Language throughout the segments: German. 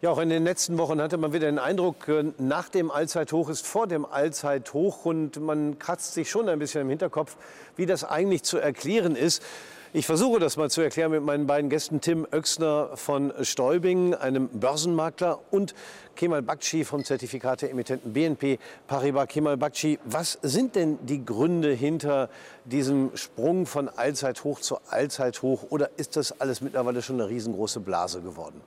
Ja, auch in den letzten Wochen hatte man wieder den Eindruck, äh, nach dem Allzeithoch ist vor dem Allzeithoch und man kratzt sich schon ein bisschen im Hinterkopf, wie das eigentlich zu erklären ist. Ich versuche das mal zu erklären mit meinen beiden Gästen Tim Oechsner von Stäubing, einem Börsenmakler, und Kemal Bakci vom Zertifikate-Emittenten BNP Paribas. Kemal Bakci, was sind denn die Gründe hinter diesem Sprung von Allzeithoch zu Allzeithoch oder ist das alles mittlerweile schon eine riesengroße Blase geworden?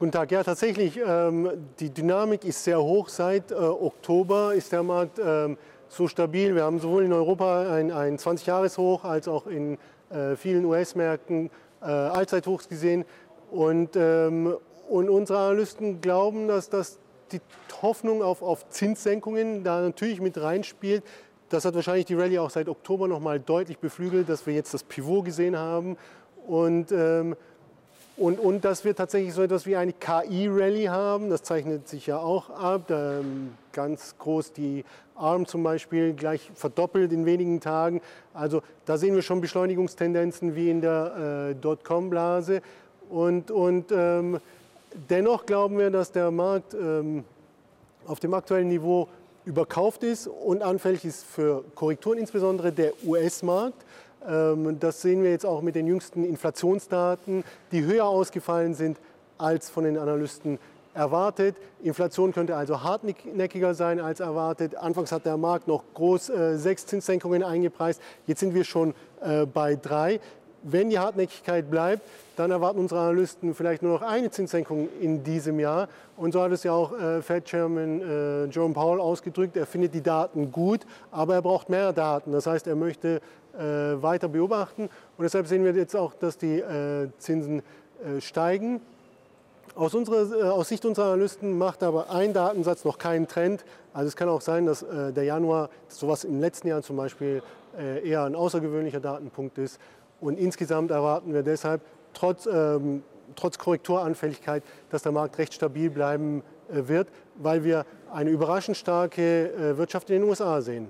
Guten Tag. Ja, tatsächlich, ähm, die Dynamik ist sehr hoch. Seit äh, Oktober ist der Markt ähm, so stabil. Wir haben sowohl in Europa ein, ein 20-Jahres-Hoch als auch in äh, vielen US-Märkten äh, Allzeithochs gesehen. Und, ähm, und unsere Analysten glauben, dass das die Hoffnung auf, auf Zinssenkungen da natürlich mit reinspielt. Das hat wahrscheinlich die Rallye auch seit Oktober noch mal deutlich beflügelt, dass wir jetzt das Pivot gesehen haben. Und ähm, und, und dass wir tatsächlich so etwas wie eine KI-Rallye haben, das zeichnet sich ja auch ab. Ähm, ganz groß die ARM zum Beispiel gleich verdoppelt in wenigen Tagen. Also da sehen wir schon Beschleunigungstendenzen wie in der äh, Dotcom-Blase. Und, und ähm, dennoch glauben wir, dass der Markt ähm, auf dem aktuellen Niveau überkauft ist und anfällig ist für Korrekturen, insbesondere der US-Markt. Ähm, das sehen wir jetzt auch mit den jüngsten Inflationsdaten, die höher ausgefallen sind als von den Analysten erwartet. Inflation könnte also hartnäckiger sein als erwartet. Anfangs hat der Markt noch groß äh, sechs Zinssenkungen eingepreist. Jetzt sind wir schon äh, bei drei. Wenn die Hartnäckigkeit bleibt, dann erwarten unsere Analysten vielleicht nur noch eine Zinssenkung in diesem Jahr. Und so hat es ja auch äh, Fed-Chairman äh, Jerome Powell ausgedrückt. Er findet die Daten gut, aber er braucht mehr Daten. Das heißt, er möchte weiter beobachten. Und deshalb sehen wir jetzt auch, dass die äh, Zinsen äh, steigen. Aus, unserer, äh, aus, Sicht unserer Analysten macht aber ein Datensatz noch keinen Trend. Also es kann auch sein, dass der Januar, sowas im letzten Jahr zum Beispiel, eher ein außergewöhnlicher Datenpunkt ist. Und insgesamt erwarten wir deshalb trotz, ähm, trotz Korrekturanfälligkeit, dass der Markt recht stabil bleiben äh, wird, weil wir eine überraschend starke äh, Wirtschaft in den USA sehen.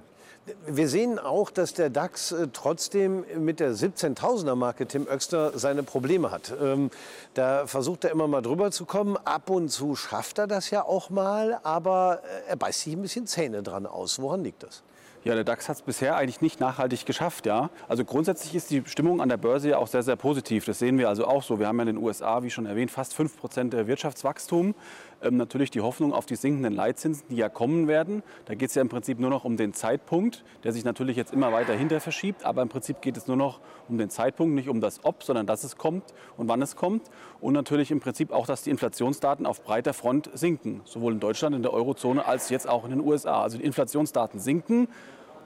Wir sehen auch, dass der DAX äh, trotzdem mit der 17.000er Marke Tim Oechsner seine Probleme hat. Ähm, da versucht er immer mal drüber zu kommen. Ab und zu schafft er das ja auch mal, aber äh, er beißt sich ein bisschen Zähne dran aus. Woran liegt das? Ja, der DAX hat es bisher eigentlich nicht nachhaltig geschafft. Ja? Also grundsätzlich ist die Stimmung an der Börse ja auch sehr, sehr positiv. Das sehen wir also auch so. Wir haben ja in den USA, wie schon erwähnt, fast 5 Prozent Wirtschaftswachstum. Ähm, natürlich die Hoffnung auf die sinkenden Leitzinsen, die ja kommen werden. Da geht es ja im Prinzip nur noch um den Zeitpunkt, der sich natürlich jetzt immer weiter hinter verschiebt. Aber im Prinzip geht es nur noch um den Zeitpunkt, nicht um das Ob, sondern dass es kommt und wann es kommt. Und natürlich im Prinzip auch, dass die Inflationsdaten auf breiter Front sinken. Sowohl in Deutschland, in der Eurozone, als jetzt auch in den USA. Also die Inflationsdaten sinken.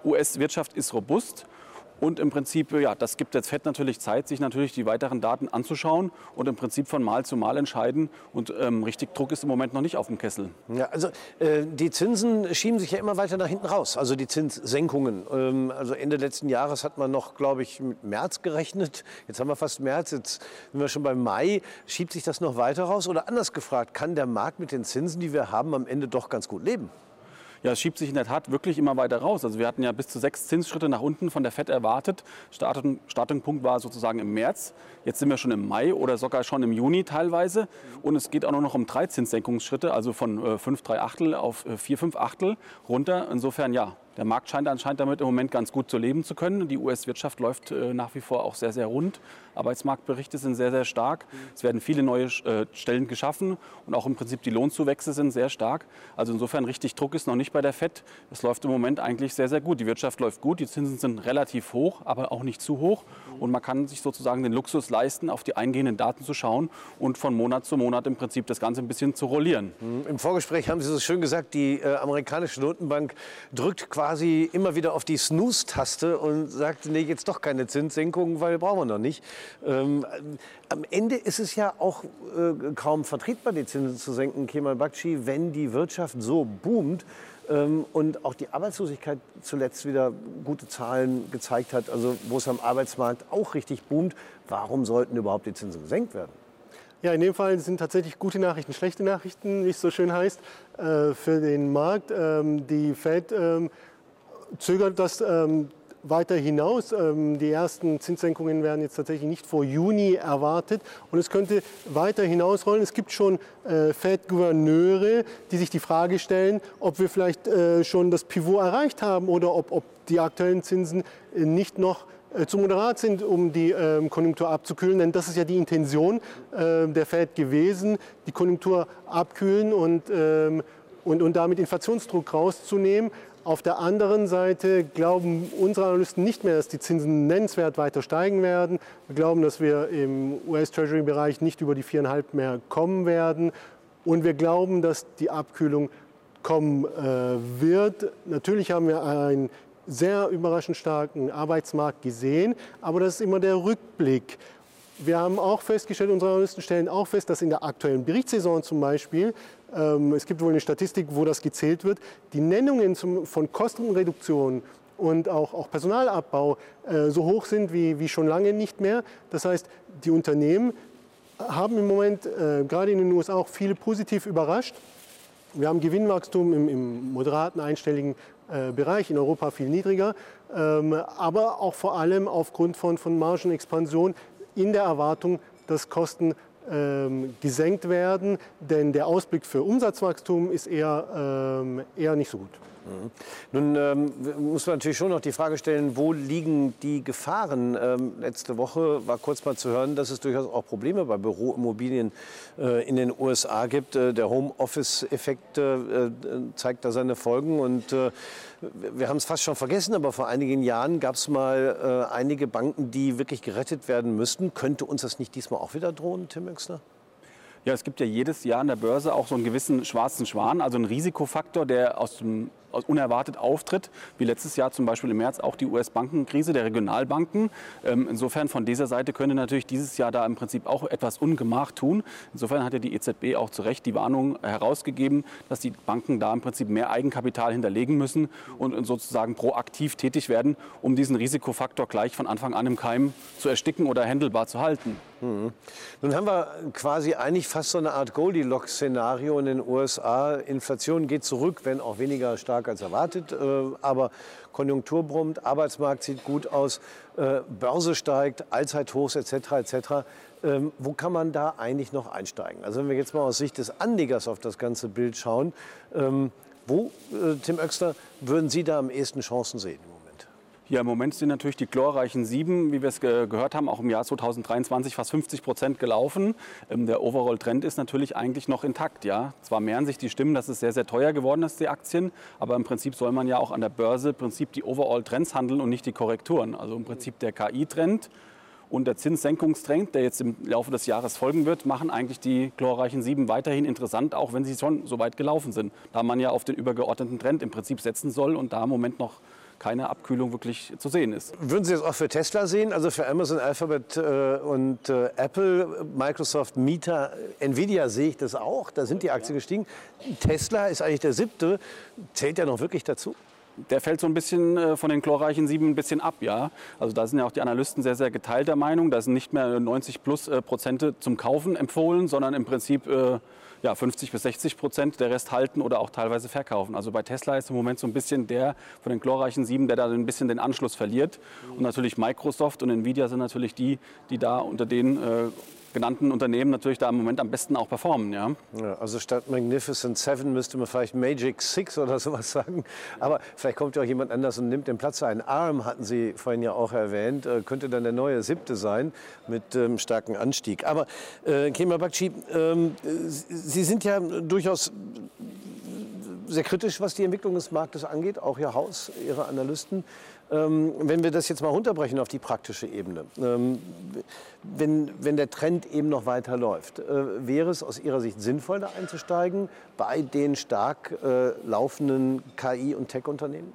US-Wirtschaft ist robust. Und im Prinzip, ja, das gibt jetzt FED natürlich Zeit, sich natürlich die weiteren Daten anzuschauen und im Prinzip von Mal zu Mal entscheiden. Und ähm, richtig Druck ist im Moment noch nicht auf dem Kessel. Ja, also äh, die Zinsen schieben sich ja immer weiter nach hinten raus. Also die Zinssenkungen. Ähm, also Ende letzten Jahres hat man noch, glaube ich, mit März gerechnet. Jetzt haben wir fast März, jetzt sind wir schon beim Mai. Schiebt sich das noch weiter raus? Oder anders gefragt, kann der Markt mit den Zinsen, die wir haben, am Ende doch ganz gut leben? Ja, es schiebt sich in der Tat wirklich immer weiter raus. Also wir hatten ja bis zu sechs Zinsschritte nach unten von der FED erwartet. Startpunkt war sozusagen im März. Jetzt sind wir schon im Mai oder sogar schon im Juni teilweise. Und es geht auch noch um drei Zinssenkungsschritte, also von äh, 5, 3 Achtel auf äh, 4, 5 Achtel runter. Insofern ja, der Markt scheint anscheinend damit im Moment ganz gut zu leben zu können. Die US-Wirtschaft läuft äh, nach wie vor auch sehr, sehr rund. Arbeitsmarktberichte sind sehr, sehr stark. Es werden viele neue äh, Stellen geschaffen und auch im Prinzip die Lohnzuwächse sind sehr stark. Also insofern richtig Druck ist noch nicht bei der FED. Es läuft im Moment eigentlich sehr, sehr gut. Die Wirtschaft läuft gut, die Zinsen sind relativ hoch, aber auch nicht zu hoch. Und man kann sich sozusagen den Luxus leisten, auf die eingehenden Daten zu schauen und von Monat zu Monat im Prinzip das Ganze ein bisschen zu rollieren. Im Vorgespräch haben Sie so schön gesagt, die äh, amerikanische Notenbank drückt quasi quasi immer wieder auf die Snooze-Taste und sagt, nee, jetzt doch keine Zinssenkung, weil brauchen wir noch nicht. Ähm, am Ende ist es ja auch äh, kaum vertretbar, die Zinsen zu senken, Kemal Bakci, wenn die Wirtschaft so boomt ähm, und auch die Arbeitslosigkeit zuletzt wieder gute Zahlen gezeigt hat, also wo es am Arbeitsmarkt auch richtig boomt. Warum sollten überhaupt die Zinsen gesenkt werden? Ja, in dem Fall sind tatsächlich gute Nachrichten, schlechte Nachrichten, wie es so schön heißt, äh, für den Markt. Ähm, die Fed zögert das ähm, weiter hinaus. Ähm, die ersten Zinssenkungen werden jetzt tatsächlich nicht vor Juni erwartet und es könnte weiter hinausrollen. Es gibt schon äh, Fed-Gouverneure, die sich die Frage stellen, ob wir vielleicht äh, schon das Pivot erreicht haben oder ob, ob die aktuellen Zinsen äh, nicht noch äh, zu moderat sind, um die ähm, Konjunktur abzukühlen. Denn das ist ja die Intention äh, der Fed gewesen, die Konjunktur abkühlen und, ähm, und, und damit Inflationsdruck rauszunehmen. Auf der anderen Seite glauben unsere Analysten nicht mehr, dass die Zinsen nennenswert weiter steigen werden. Wir glauben, dass wir im US-Treasury-Bereich nicht über die 4,5 mehr kommen werden. Und wir glauben, dass die Abkühlung kommen äh, wird. Natürlich haben wir einen sehr überraschend starken Arbeitsmarkt gesehen, aber das ist immer der Rückblick. Wir haben auch festgestellt, unsere Analysten stellen auch fest, dass in der aktuellen Berichtssaison zum Beispiel, es gibt wohl eine Statistik, wo das gezählt wird, die Nennungen zum, von Kostenreduktion und auch, auch Personalabbau äh, so hoch sind wie, wie schon lange nicht mehr. Das heißt, die Unternehmen haben im Moment, äh, gerade in den USA, auch viele positiv überrascht. Wir haben Gewinnwachstum im, im moderaten einstelligen äh, Bereich, in Europa viel niedriger, ähm, aber auch vor allem aufgrund von, von Margenexpansion in der Erwartung, dass Kosten ähm, gesenkt werden, denn der Ausblick für Umsatzwachstum ist eher, ähm, eher nicht so gut. Mhm. Nun ähm, muss man natürlich schon noch die Frage stellen, wo liegen die Gefahren? Ähm, letzte Woche war kurz mal zu hören, dass es durchaus auch Probleme bei Büroimmobilien äh, in den USA gibt. Äh, der Homeoffice-Effekt äh, zeigt da seine Folgen und äh, wir haben es fast schon vergessen, aber vor einigen Jahren gab es mal äh, einige Banken, die wirklich gerettet werden müssten. Könnte uns das nicht diesmal auch wieder drohen, Tim Exner? Ja, es gibt ja jedes Jahr an der Börse auch so einen gewissen schwarzen Schwan, also einen Risikofaktor, der aus dem unerwartet auftritt, wie letztes Jahr zum Beispiel im März auch die US-Bankenkrise der Regionalbanken. Ähm, insofern von dieser Seite könnte natürlich dieses Jahr da im Prinzip auch etwas Ungemach tun. Insofern hat ja die EZB auch zu Recht die Warnung herausgegeben, dass die Banken da im Prinzip mehr Eigenkapital hinterlegen müssen und sozusagen proaktiv tätig werden, um diesen Risikofaktor gleich von Anfang an im Keim zu ersticken oder händelbar zu halten. Mhm. Nun haben wir quasi eigentlich fast so eine Art Goldilocks-Szenario in den USA. Inflation geht zurück, wenn auch weniger stark als erwartet. Äh, aber Konjunktur brummt, Arbeitsmarkt sieht gut aus, äh, Börse steigt, Allzeithochs etc. etc. Ähm, wo kann man da eigentlich noch einsteigen? Also wenn wir jetzt mal aus Sicht des Anlegers auf das ganze Bild schauen, ähm, wo, äh, Tim Oechsler, würden Sie da am ehesten Chancen sehen? Ja, im Moment sind natürlich die glorreichen Sieben, wie wir es ge gehört haben, auch im Jahr 2023 fast 50 Prozent gelaufen. Ähm, der Overall-Trend ist natürlich eigentlich noch intakt. Ja? Zwar mehren sich die Stimmen, dass es sehr, sehr teuer geworden ist, die Aktien, aber im Prinzip soll man ja auch an der Börse im Prinzip die Overall-Trends handeln und nicht die Korrekturen. Also im Prinzip der KI-Trend und der Zinssenkungstrend, der jetzt im Laufe des Jahres folgen wird, machen eigentlich die glorreichen Sieben weiterhin interessant, auch wenn sie schon so weit gelaufen sind. Da man ja auf den übergeordneten Trend im Prinzip setzen soll und da im Moment noch keine Abkühlung wirklich zu sehen ist. Würden Sie das auch für Tesla sehen, also für Amazon, Alphabet äh, und äh, Apple, Microsoft, Meta, Nvidia sehe ich das auch, da sind die Aktien gestiegen. Tesla ist eigentlich der siebte, zählt ja noch wirklich dazu? der fällt so ein bisschen äh, von den chlorreichen sieben ein bisschen ab, ja. Also da sind ja auch die Analysten sehr, sehr geteilter Meinung. Da sind nicht mehr 90 plus äh, Prozente zum Kaufen empfohlen, sondern im Prinzip äh, ja, 50 bis 60 Prozent, der Rest halten oder auch teilweise verkaufen. Also bei Tesla ist im Moment so ein bisschen der von den glorreichen sieben, der da ein bisschen den Anschluss verliert. Und natürlich Microsoft und Nvidia sind natürlich die, die da unter den äh, genannten Unternehmen natürlich da im Moment am besten auch performen. Ja? ja also statt Magnificent Seven müsste man vielleicht Magic Six oder sowas sagen. Aber vielleicht kommt ja auch jemand anders und nimmt den Platz ein. ARM hatten Sie vorhin ja auch erwähnt, äh, könnte dann der neue siebte sein mit ähm, starkem Anstieg. Aber äh, Kemal Bakci, ähm, Sie sind ja durchaus sehr kritisch, was die Entwicklung des Marktes angeht, auch Ihr Haus, Ihre Analysten. Ähm, wenn wir das jetzt mal runterbrechen auf die praktische Ebene, ähm, wenn, wenn der Trend eben noch weiter läuft, äh, wäre es aus Ihrer Sicht sinnvoll, da einzusteigen bei den stark äh, laufenden KI- und Tech-Unternehmen?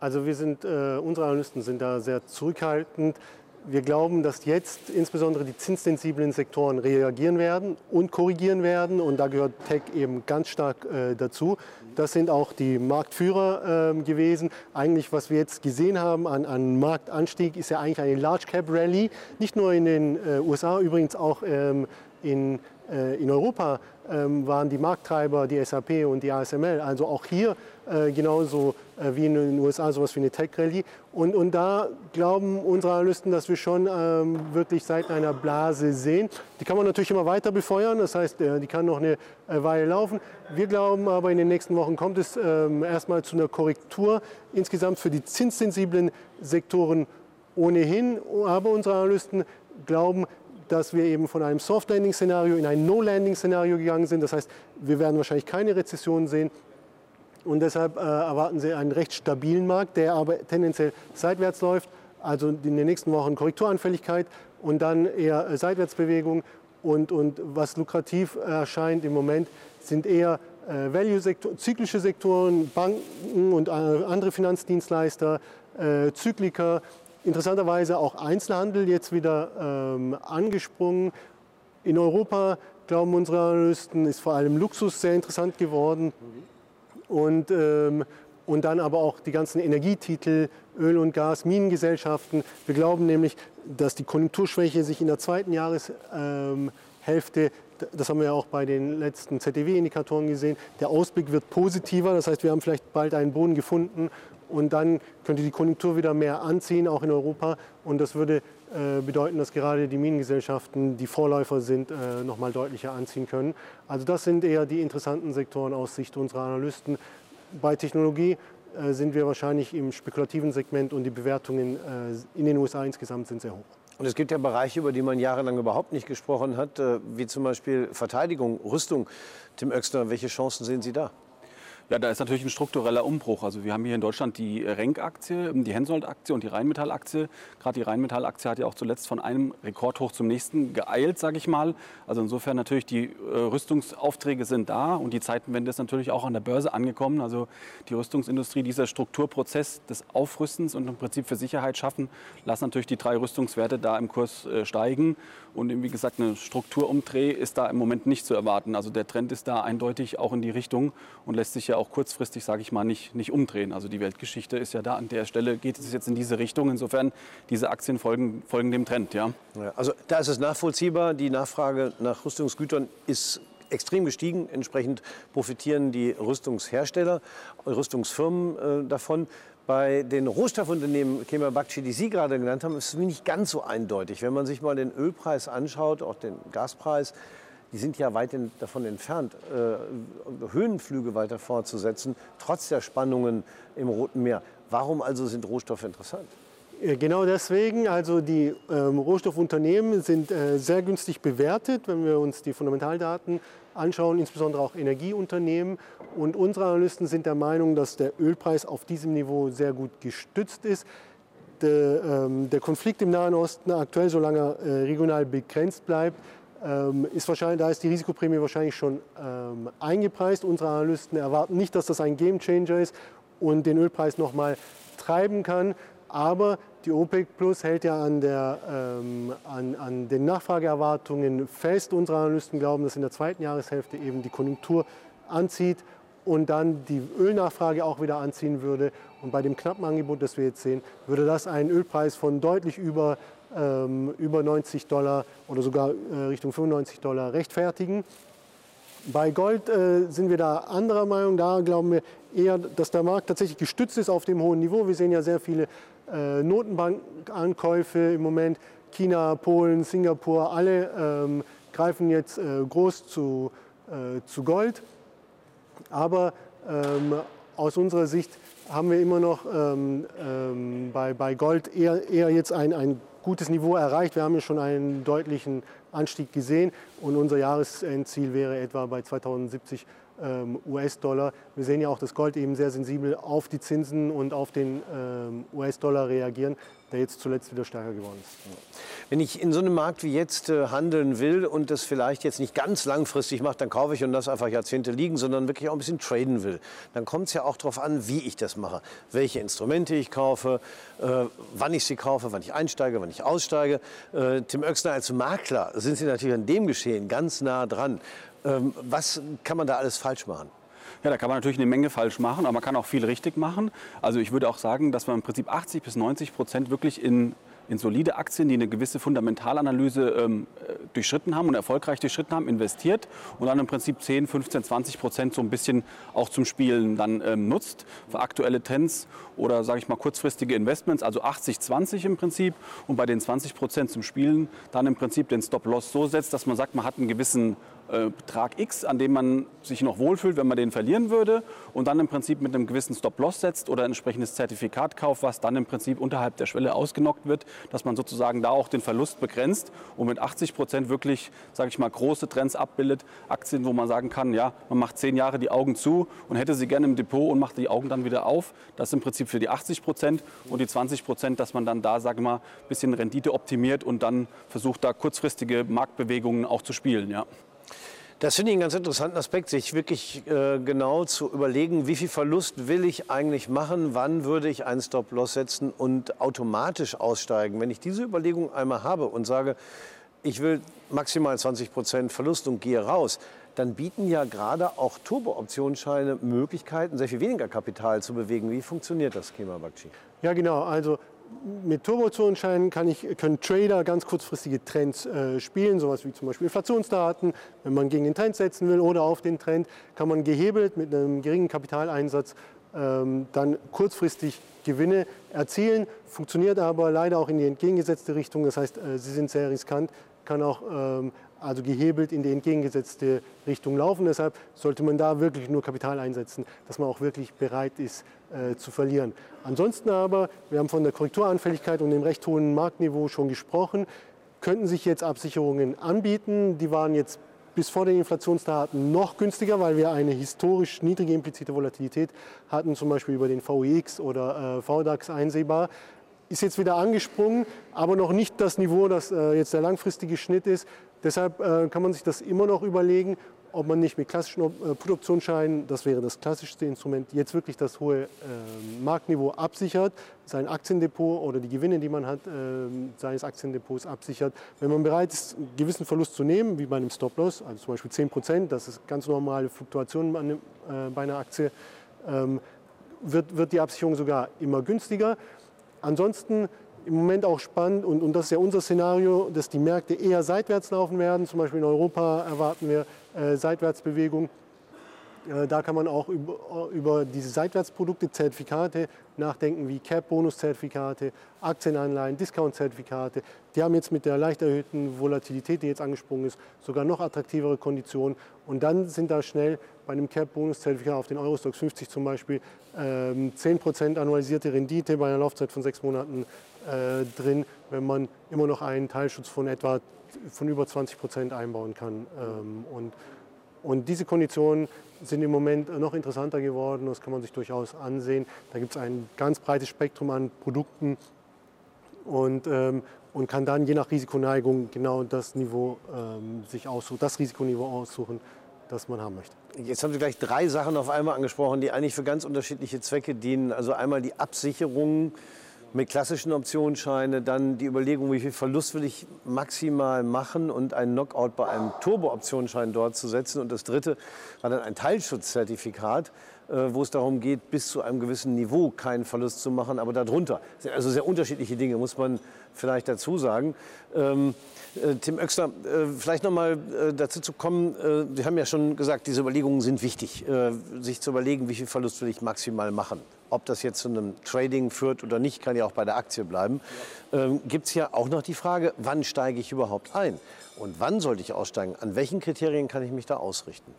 Also wir sind, äh, unsere Analysten sind da sehr zurückhaltend. Wir glauben, dass jetzt insbesondere die zinssensiblen Sektoren reagieren werden und korrigieren werden. Und da gehört Tech eben ganz stark äh, dazu. Das sind auch die Marktführer äh, gewesen. Eigentlich, was wir jetzt gesehen haben an, an, Marktanstieg, ist ja eigentlich eine Large Cap Rally. Nicht nur in den äh, USA, übrigens auch ähm, in in Europa ähm, waren die Markttreiber die SAP und die ASML. Also auch hier äh, genauso äh, wie in den USA sowas wie eine Tech-Rallye. Und, und da glauben unsere Analysten, dass wir schon ähm, wirklich seit einer Blase sehen. Die kann man natürlich immer weiter befeuern, das heißt, äh, die kann noch eine äh, Weile laufen. Wir glauben aber, in den nächsten Wochen kommt es ähm, erstmal zu einer Korrektur insgesamt für die zinssensiblen Sektoren ohnehin. Aber unsere Analysten glauben, dass wir eben von einem Soft-Landing-Szenario in ein No-Landing-Szenario gegangen sind. Das heißt, wir werden wahrscheinlich keine Rezession sehen. Und deshalb äh, erwarten Sie einen recht stabilen Markt, der aber tendenziell seitwärts läuft. Also in den nächsten Wochen Korrekturanfälligkeit und dann eher äh, Seitwärtsbewegung. Und, und was lukrativ erscheint im Moment, sind eher äh, Value-Sektoren, zyklische Sektoren, Banken und äh, andere Finanzdienstleister, äh, Zykliker, interessanterweise auch Einzelhandel jetzt wieder ähm, angesprungen. In Europa, glauben unsere Analysten, ist vor allem Luxus sehr interessant geworden. Und, ähm, und dann aber auch die ganzen Energietitel, Öl und Gas, Minengesellschaften. Wir glauben nämlich, dass die Konjunkturschwäche sich in der zweiten Jahreshälfte das haben wir auch bei den letzten ZDW-Indikatoren gesehen. Der Ausblick wird positiver, das heißt, wir haben vielleicht bald einen Boden gefunden und dann könnte die Konjunktur wieder mehr anziehen, auch in Europa. Und das würde äh, bedeuten, dass gerade die Minengesellschaften, die Vorläufer sind, äh, noch mal deutlicher anziehen können. Also das sind eher die interessanten Sektoren aus Sicht unserer Analysten. Bei Technologie äh, sind wir wahrscheinlich im spekulativen Segment und die Bewertungen äh, in den USA insgesamt sind sehr hoch. Und es gibt ja Bereiche, über die man jahrelang überhaupt nicht gesprochen hat, äh, wie zum Beispiel Verteidigung, Rüstung. Tim Oechsner, welche Chancen sehen Sie da? Ja, da ist natürlich ein struktureller Umbruch. Also wir haben hier in Deutschland die Renk-Aktie, die Hensoldt-Aktie und die Rheinmetall-Aktie. Gerade die Rheinmetall-Aktie hat ja auch zuletzt von einem Rekordhoch zum nächsten geeilt, sage ich mal. Also insofern natürlich die äh, Rüstungsaufträge sind da und die Zeitenwende ist natürlich auch an der Börse angekommen. Also die Rüstungsindustrie, dieser Strukturprozess des Aufrüstens und im Prinzip für Sicherheit schaffen, lassen natürlich die drei Rüstungswerte da im Kurs äh, steigen. Und wie gesagt, eine Strukturumdreh ist da im Moment nicht zu erwarten. Also der Trend ist da eindeutig auch in die Richtung und lässt sich ja auch kurzfristig, sage ich mal, nicht, nicht umdrehen. Also die Weltgeschichte ist ja da an der Stelle, geht es jetzt in diese Richtung. Insofern, diese Aktien folgen, folgen dem Trend. Ja. ja also da ist es nachvollziehbar. Die Nachfrage nach Rüstungsgütern ist extrem gestiegen. Entsprechend profitieren die Rüstungshersteller, Rüstungsfirmen äh, davon. Bei den Rohstoffunternehmen Kema Bakci, die Sie gerade genannt haben, ist es nicht ganz so eindeutig. Wenn man sich mal den Ölpreis anschaut, auch den Gaspreis, die sind ja weit in, davon entfernt, äh, Höhenflüge weiter fortzusetzen, trotz der Spannungen im Roten Meer. Warum also sind Rohstoffe interessant? Genau deswegen, also die ähm, Rohstoffunternehmen sind äh, sehr günstig bewertet, wenn wir uns die Fundamentaldaten anschauen, insbesondere auch Energieunternehmen. Und unsere Analysten sind der Meinung, dass der Ölpreis auf diesem Niveau sehr gut gestützt ist. Der, ähm, der Konflikt im Nahen Osten aktuell, solange er äh, regional begrenzt bleibt, ist wahrscheinlich, da ist die Risikoprämie wahrscheinlich schon ähm, eingepreist. Unsere Analysten erwarten nicht, dass das ein Gamechanger ist und den Ölpreis noch mal treiben kann. Aber die OPEC Plus hält ja an, der, ähm, an, an, den Nachfrageerwartungen fest. Unsere Analysten glauben, dass in der zweiten Jahreshälfte eben die Konjunktur anzieht und dann die Ölnachfrage auch wieder anziehen würde. Und bei dem knappen Angebot, das wir jetzt sehen, würde das einen Ölpreis von deutlich über ähm, über 90 Dollar oder sogar äh, Richtung 95 Dollar rechtfertigen. Bei Gold äh, sind wir da anderer Meinung. Da glauben wir eher, dass der Markt tatsächlich gestützt ist auf dem hohen Niveau. Wir sehen ja sehr viele äh, Notenbankankäufe im Moment. China, Polen, Singapur, alle ähm, greifen jetzt äh, groß zu, äh, zu Gold. Aber ähm, aus unserer Sicht haben wir immer noch ähm, ähm bei, bei Gold eher, eher jetzt ein, ein gutes Niveau erreicht. Wir haben ja schon einen deutlichen Anstieg gesehen und unser Jahresendziel wäre etwa bei 2070 ähm, US-Dollar. Wir sehen ja auch, dass Gold eben sehr sensibel auf die Zinsen und auf den ähm, US-Dollar reagieren, der jetzt zuletzt wieder stärker geworden ist. Wenn ich in so einem Markt wie jetzt äh, handeln will und das vielleicht jetzt nicht ganz langfristig mache, dann kaufe ich und lasse einfach Jahrzehnte liegen, sondern wirklich auch ein bisschen traden will, dann kommt es ja auch darauf an, wie ich das mache. Welche Instrumente ich kaufe, äh, wann ich sie kaufe, wann ich einsteige, wann ich aussteige. Äh, Tim Oechsner als Makler sind Sie natürlich an dem Geschehen ganz nah dran. Ähm, was kann man da alles falsch machen? Ja, da kann man natürlich eine Menge falsch machen, aber man kann auch viel richtig machen. Also ich würde auch sagen, dass man im Prinzip 80 bis 90 Prozent wirklich in in solide Aktien, die eine gewisse Fundamentalanalyse ähm, äh, durchschritten haben und erfolgreich durchschritten haben, investiert und dann im Prinzip 10, 15, 20 Prozent so ein bisschen auch zum Spielen dann ähm, nutzt für aktuelle Trends oder sage ich mal kurzfristige Investments, also 80, 20 im Prinzip und bei den 20 Prozent zum Spielen dann im Prinzip den Stop-Loss so setzt, dass man sagt, man hat einen gewissen äh, Betrag X, an dem man sich noch wohlfühlt, wenn man den verlieren würde und dann im Prinzip mit einem gewissen Stop-Loss setzt oder ein entsprechendes Zertifikat kauft, was dann im Prinzip unterhalb der Schwelle ausgenockt wird, dass man sozusagen da auch den Verlust begrenzt und mit 80 Prozent wirklich, sage ich mal, große Trends abbildet. Aktien, wo man sagen kann, ja, man macht zehn Jahre die Augen zu und hätte sie gerne im Depot und macht die Augen dann wieder auf. Das ist im Prinzip für die 80 Prozent und die 20 Prozent, dass man dann da, sage ich mal, ein bisschen Rendite optimiert und dann versucht, da kurzfristige Marktbewegungen auch zu spielen. Ja. Das finde ich einen ganz interessanten Aspekt, sich wirklich äh, genau zu überlegen, wie viel Verlust will ich eigentlich machen, wann würde ich einen Stop-Loss setzen und automatisch aussteigen. Wenn ich diese Überlegung einmal habe und sage, ich will maximal 20 Prozent Verlust und gehe raus, dann bieten ja gerade auch Turbo-Optionsscheine Möglichkeiten, sehr viel weniger Kapital zu bewegen. Wie funktioniert das, Kema Bakshi? Ja, genau. Also mit Turbo-Optionsscheinen kann ich, können Trader ganz kurzfristige Trends äh, spielen, sowas wie zum Beispiel Inflationsdaten. Wenn man gegen den Trend setzen will oder auf den Trend, kann man gehebelt mit einem geringen Kapitaleinsatz ähm, dann kurzfristig Gewinne erzielen. Funktioniert aber leider auch in die entgegengesetzte Richtung. Das heißt, äh, sie sind sehr riskant, kann auch ähm, also gehebelt in die entgegengesetzte Richtung laufen. Deshalb sollte man da wirklich nur Kapital einsetzen, dass man auch wirklich bereit ist äh, zu verlieren. Ansonsten aber, wir haben von der Korrekturanfälligkeit und dem recht hohen Marktniveau schon gesprochen, könnten sich jetzt Absicherungen anbieten. Die waren jetzt bis vor den Inflationsdaten noch günstiger, weil wir eine historisch niedrige implizite Volatilität hatten, zum Beispiel über den VIX oder äh, VDAX einsehbar ist jetzt wieder angesprungen, aber noch nicht das Niveau, das äh, jetzt der langfristige Schnitt ist. Deshalb äh, kann man sich das immer noch überlegen, ob man nicht mit klassischen äh, Put-Optionsscheinen, das wäre das klassischste Instrument, jetzt wirklich das hohe äh, Marktniveau absichert, sein Aktiendepot oder die Gewinne, die man hat, äh, seines Aktiendepots absichert. Wenn man bereit ist, einen gewissen Verlust zu nehmen, wie bei einem Stop-Loss, also zum Beispiel 10 Prozent, das ist ganz normale Fluktuation äh, bei einer Aktie, ähm, wird, wird die Absicherung sogar immer günstiger. Ansonsten im Moment auch spannend und, und das ist ja unser Szenario, dass die Märkte eher seitwärts laufen werden. Zum Beispiel in Europa erwarten wir äh, Seitwärtsbewegung. Äh, da kann man auch über, über, diese Seitwärtsprodukte, Zertifikate nachdenken, wie Cap-Bonus-Zertifikate, Aktienanleihen, Discount-Zertifikate. Die haben jetzt mit der leicht erhöhten Volatilität, die jetzt angesprungen ist, sogar noch attraktivere Konditionen. Und dann sind da schnell bei einem Cap-Bonus-Zertifikat auf den Eurostox 50 zum Beispiel ähm, 10% annualisierte Rendite bei einer Laufzeit von sechs Monaten äh, drin, wenn man immer noch einen Teilschutz von etwa von über 20 Prozent einbauen kann. Ähm, und, und diese Konditionen sind im Moment noch interessanter geworden, das kann man sich durchaus ansehen. Da gibt es ein ganz breites Spektrum an Produkten und, ähm, und kann dann je nach Risikoneigung genau das Niveau ähm, sich aussuchen, das Risikoniveau aussuchen, das man haben möchte. Jetzt haben Sie gleich drei Sachen auf einmal angesprochen, die eigentlich für ganz unterschiedliche Zwecke dienen. Also einmal die Absicherung mit klassischen Optionsscheinen, dann die Überlegung, wie viel Verlust will ich maximal machen und einen Knockout bei einem Turbo-Optionsschein dort zu setzen. Und das dritte war dann ein Teilschutzzertifikat, äh, wo es darum geht, bis zu einem gewissen Niveau keinen Verlust zu machen, aber darunter. Also sehr unterschiedliche Dinge, muss man vielleicht dazu sagen. Ähm, äh, Tim Oechsler, äh, vielleicht noch mal dazu zu kommen, Sie haben ja schon gesagt, diese Überlegungen sind wichtig, sich zu überlegen, wie viel Verlust will ich maximal machen. Ob das jetzt zu einem Trading führt oder nicht, kann ja auch bei der Aktie bleiben. Ähm, Gibt es ja auch noch die Frage, wann steige ich überhaupt ein? Und wann sollte ich aussteigen? An welchen Kriterien kann ich mich da ausrichten?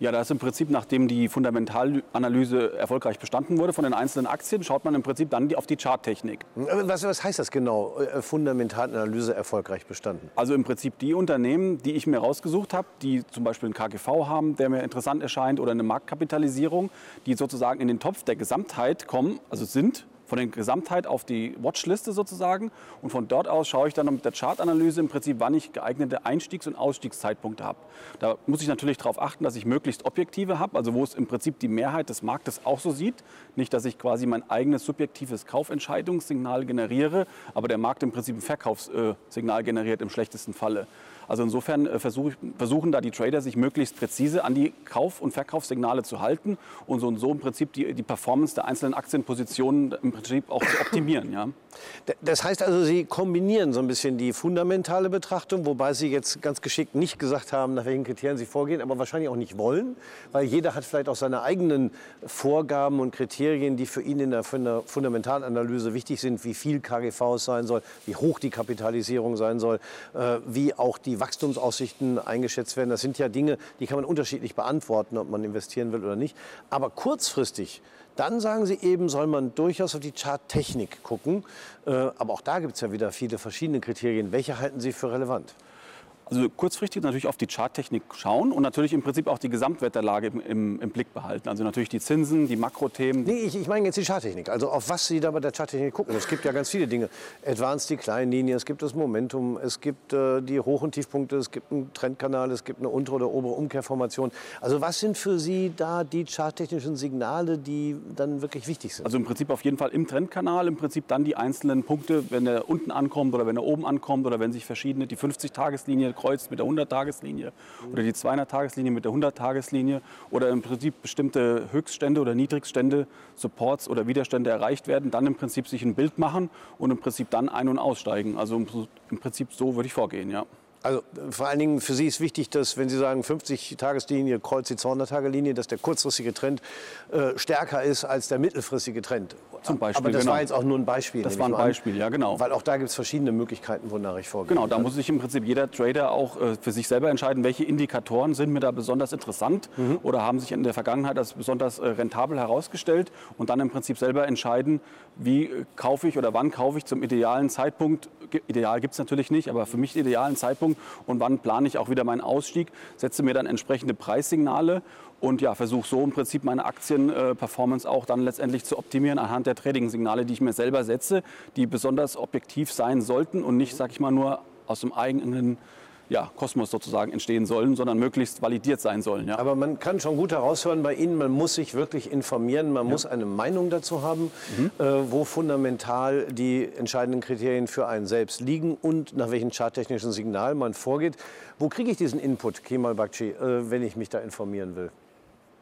Ja, da ist im Prinzip, nachdem die Fundamentalanalyse erfolgreich bestanden wurde von den einzelnen Aktien, schaut man im Prinzip dann auf die Charttechnik. Was, was heißt das genau, äh, Fundamentalanalyse erfolgreich bestanden? Also im Prinzip die Unternehmen, die ich mir rausgesucht habe, die zum Beispiel einen KGV haben, der mir interessant erscheint, oder eine Marktkapitalisierung, die sozusagen in den Topf der Gesamtheit kommen, also sind, von der Gesamtheit auf die Watchliste sozusagen. Und von dort aus schaue ich dann mit der Chartanalyse im Prinzip, wann ich geeignete Einstiegs- und Ausstiegszeitpunkte habe. Da muss ich natürlich darauf achten, dass ich möglichst objektive habe, also wo es im Prinzip die Mehrheit des Marktes auch so sieht. Nicht, dass ich quasi mein eigenes subjektives Kaufentscheidungssignal generiere, aber der Markt im Prinzip ein Verkaufssignal generiert im schlechtesten Falle. Also insofern äh, versuch, versuchen da die Trader sich möglichst präzise an die Kauf- und Verkaufssignale zu halten und so und so im Prinzip die, die Performance der einzelnen Aktienpositionen im Prinzip auch zu optimieren. Ja. Das heißt also, Sie kombinieren so ein bisschen die fundamentale Betrachtung, wobei Sie jetzt ganz geschickt nicht gesagt haben, nach welchen Kriterien Sie vorgehen, aber wahrscheinlich auch nicht wollen, weil jeder hat vielleicht auch seine eigenen Vorgaben und Kriterien, die für ihn in der Fundamentalanalyse wichtig sind, wie viel KGV es sein soll, wie hoch die Kapitalisierung sein soll, äh, wie auch die Wachstumsaussichten eingeschätzt werden. Das sind ja Dinge, die kann man unterschiedlich beantworten, ob man investieren will oder nicht. Aber kurzfristig dann sagen Sie eben, soll man durchaus auf die Charttechnik gucken. Äh, aber auch da gibt es ja wieder viele verschiedene Kriterien. Welche halten Sie für relevant? Also kurzfristig natürlich auf die Charttechnik schauen und natürlich im Prinzip auch die Gesamtwetterlage im, im, im Blick behalten. Also natürlich die Zinsen, die Makrothemen. Nee, ich, ich meine jetzt die Charttechnik. Also auf was Sie da bei der Charttechnik gucken. Es gibt ja ganz viele Dinge. Advanced, die Kleinlinie, es gibt das Momentum, es gibt äh, die Hoch- und Tiefpunkte, es gibt einen Trendkanal, es gibt eine untere oder obere Umkehrformation. Also was sind für Sie da die charttechnischen Signale, die dann wirklich wichtig sind? Also im Prinzip auf jeden Fall im Trendkanal, im Prinzip dann die einzelnen Punkte, wenn er unten ankommt oder wenn er oben ankommt oder wenn sich verschiedene, die 50-Tageslinie kreuzt mit der 100-Tageslinie oder die 200-Tageslinie mit der 100-Tageslinie oder im Prinzip bestimmte Höchststände oder Niedrigstände, Supports oder Widerstände erreicht werden, dann im Prinzip sich ein Bild machen und im Prinzip dann ein- und aussteigen. Also im Prinzip so würde ich vorgehen, ja. Also vor allen Dingen für Sie ist wichtig, dass wenn Sie sagen 50-Tageslinie kreuzt die 200-Tage-Linie, dass der kurzfristige Trend äh, stärker ist als der mittelfristige Trend. Zum Beispiel, Aber das genau. war jetzt auch nur ein Beispiel. Das war ein Beispiel, ja genau. Weil auch da gibt es verschiedene Möglichkeiten, wonach ich vorgehe. Genau, da muss sich im Prinzip jeder Trader auch äh, für sich selber entscheiden, welche Indikatoren sind mir da besonders interessant mhm. oder haben sich in der Vergangenheit als besonders äh, rentabel herausgestellt und dann im Prinzip selber entscheiden, wie äh, kaufe ich oder wann kaufe ich zum idealen Zeitpunkt. Ideal gibt es natürlich nicht, aber für mich den idealen Zeitpunkt und wann plane ich auch wieder meinen Ausstieg, setze mir dann entsprechende Preissignale und ja, versuche so im Prinzip meine Aktienperformance auch dann letztendlich zu optimieren anhand der Trading-Signale, die ich mir selber setze, die besonders objektiv sein sollten und nicht, sag ich mal, nur aus dem eigenen ja, Kosmos sozusagen entstehen sollen, sondern möglichst validiert sein sollen. Ja. Aber man kann schon gut heraushören bei Ihnen, man muss sich wirklich informieren, man ja. muss eine Meinung dazu haben, mhm. äh, wo fundamental die entscheidenden Kriterien für einen selbst liegen und nach welchen charttechnischen Signalen man vorgeht. Wo kriege ich diesen Input, Kemal Bakci, äh, wenn ich mich da informieren will?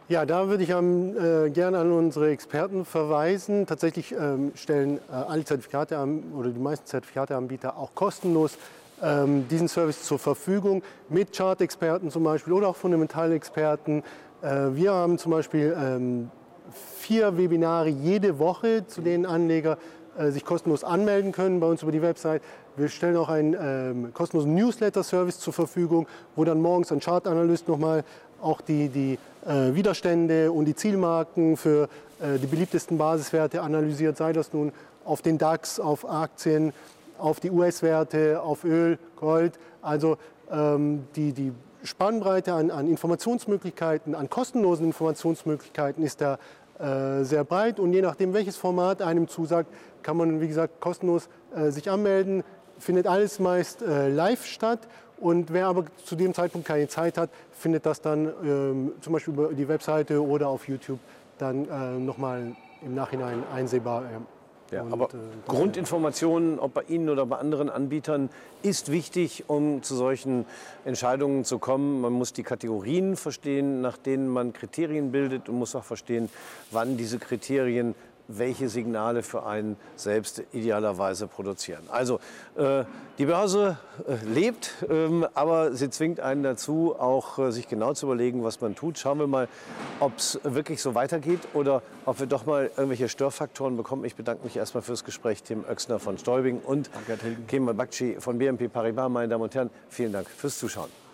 Ja, da würde ich äh, gerne an unsere Experten verweisen. Tatsächlich ähm, stellen äh, alle Zertifikate oder die meisten Zertifikateanbieter auch kostenlos ähm, diesen Service zur Verfügung mit Chart-Experten zum Beispiel oder auch Fundamentalexperten. Äh, wir haben zum Beispiel ähm, vier Webinare jede Woche, zu denen Anleger äh, sich kostenlos anmelden können bei uns über die Website. Wir stellen auch einen ähm, kostenlosen Newsletter-Service zur Verfügung, wo dann morgens ein Chartanalyst nochmal auch die, die äh, Widerstände und die Zielmarken für äh, die beliebtesten Basiswerte analysiert, sei das nun auf den DAX, auf Aktien, auf die US-Werte, auf Öl, Gold. Also ähm, die, die Spannbreite an, an, Informationsmöglichkeiten, an kostenlosen Informationsmöglichkeiten ist da äh, sehr breit und je nachdem, welches Format einem zusagt, kann man, wie gesagt, kostenlos äh, sich anmelden. Findet alles meist äh, live statt und wer aber zu dem Zeitpunkt keine Zeit hat, findet das dann ähm, zum Beispiel über die Webseite oder auf YouTube dann äh, nochmal im Nachhinein einsehbar. Ja, und, aber äh, Grundinformationen, ob bei Ihnen oder bei anderen Anbietern, ist wichtig, um zu solchen Entscheidungen zu kommen. Man muss die Kategorien verstehen, nach denen man Kriterien bildet und muss auch verstehen, wann diese Kriterien welche Signale für einen selbst idealerweise produzieren. Also äh, die Börse äh, lebt, ähm, aber sie zwingt einen dazu, auch äh, sich genau zu überlegen, was man tut. Schauen wir mal, ob es wirklich so weitergeht oder ob wir doch mal irgendwelche Störfaktoren bekommen. Ich bedanke mich erstmal fürs Gespräch, Tim Oechsner von Stäubing und Kemal Bakci von BNP Paribas. Meine Damen und Herren, vielen Dank fürs Zuschauen.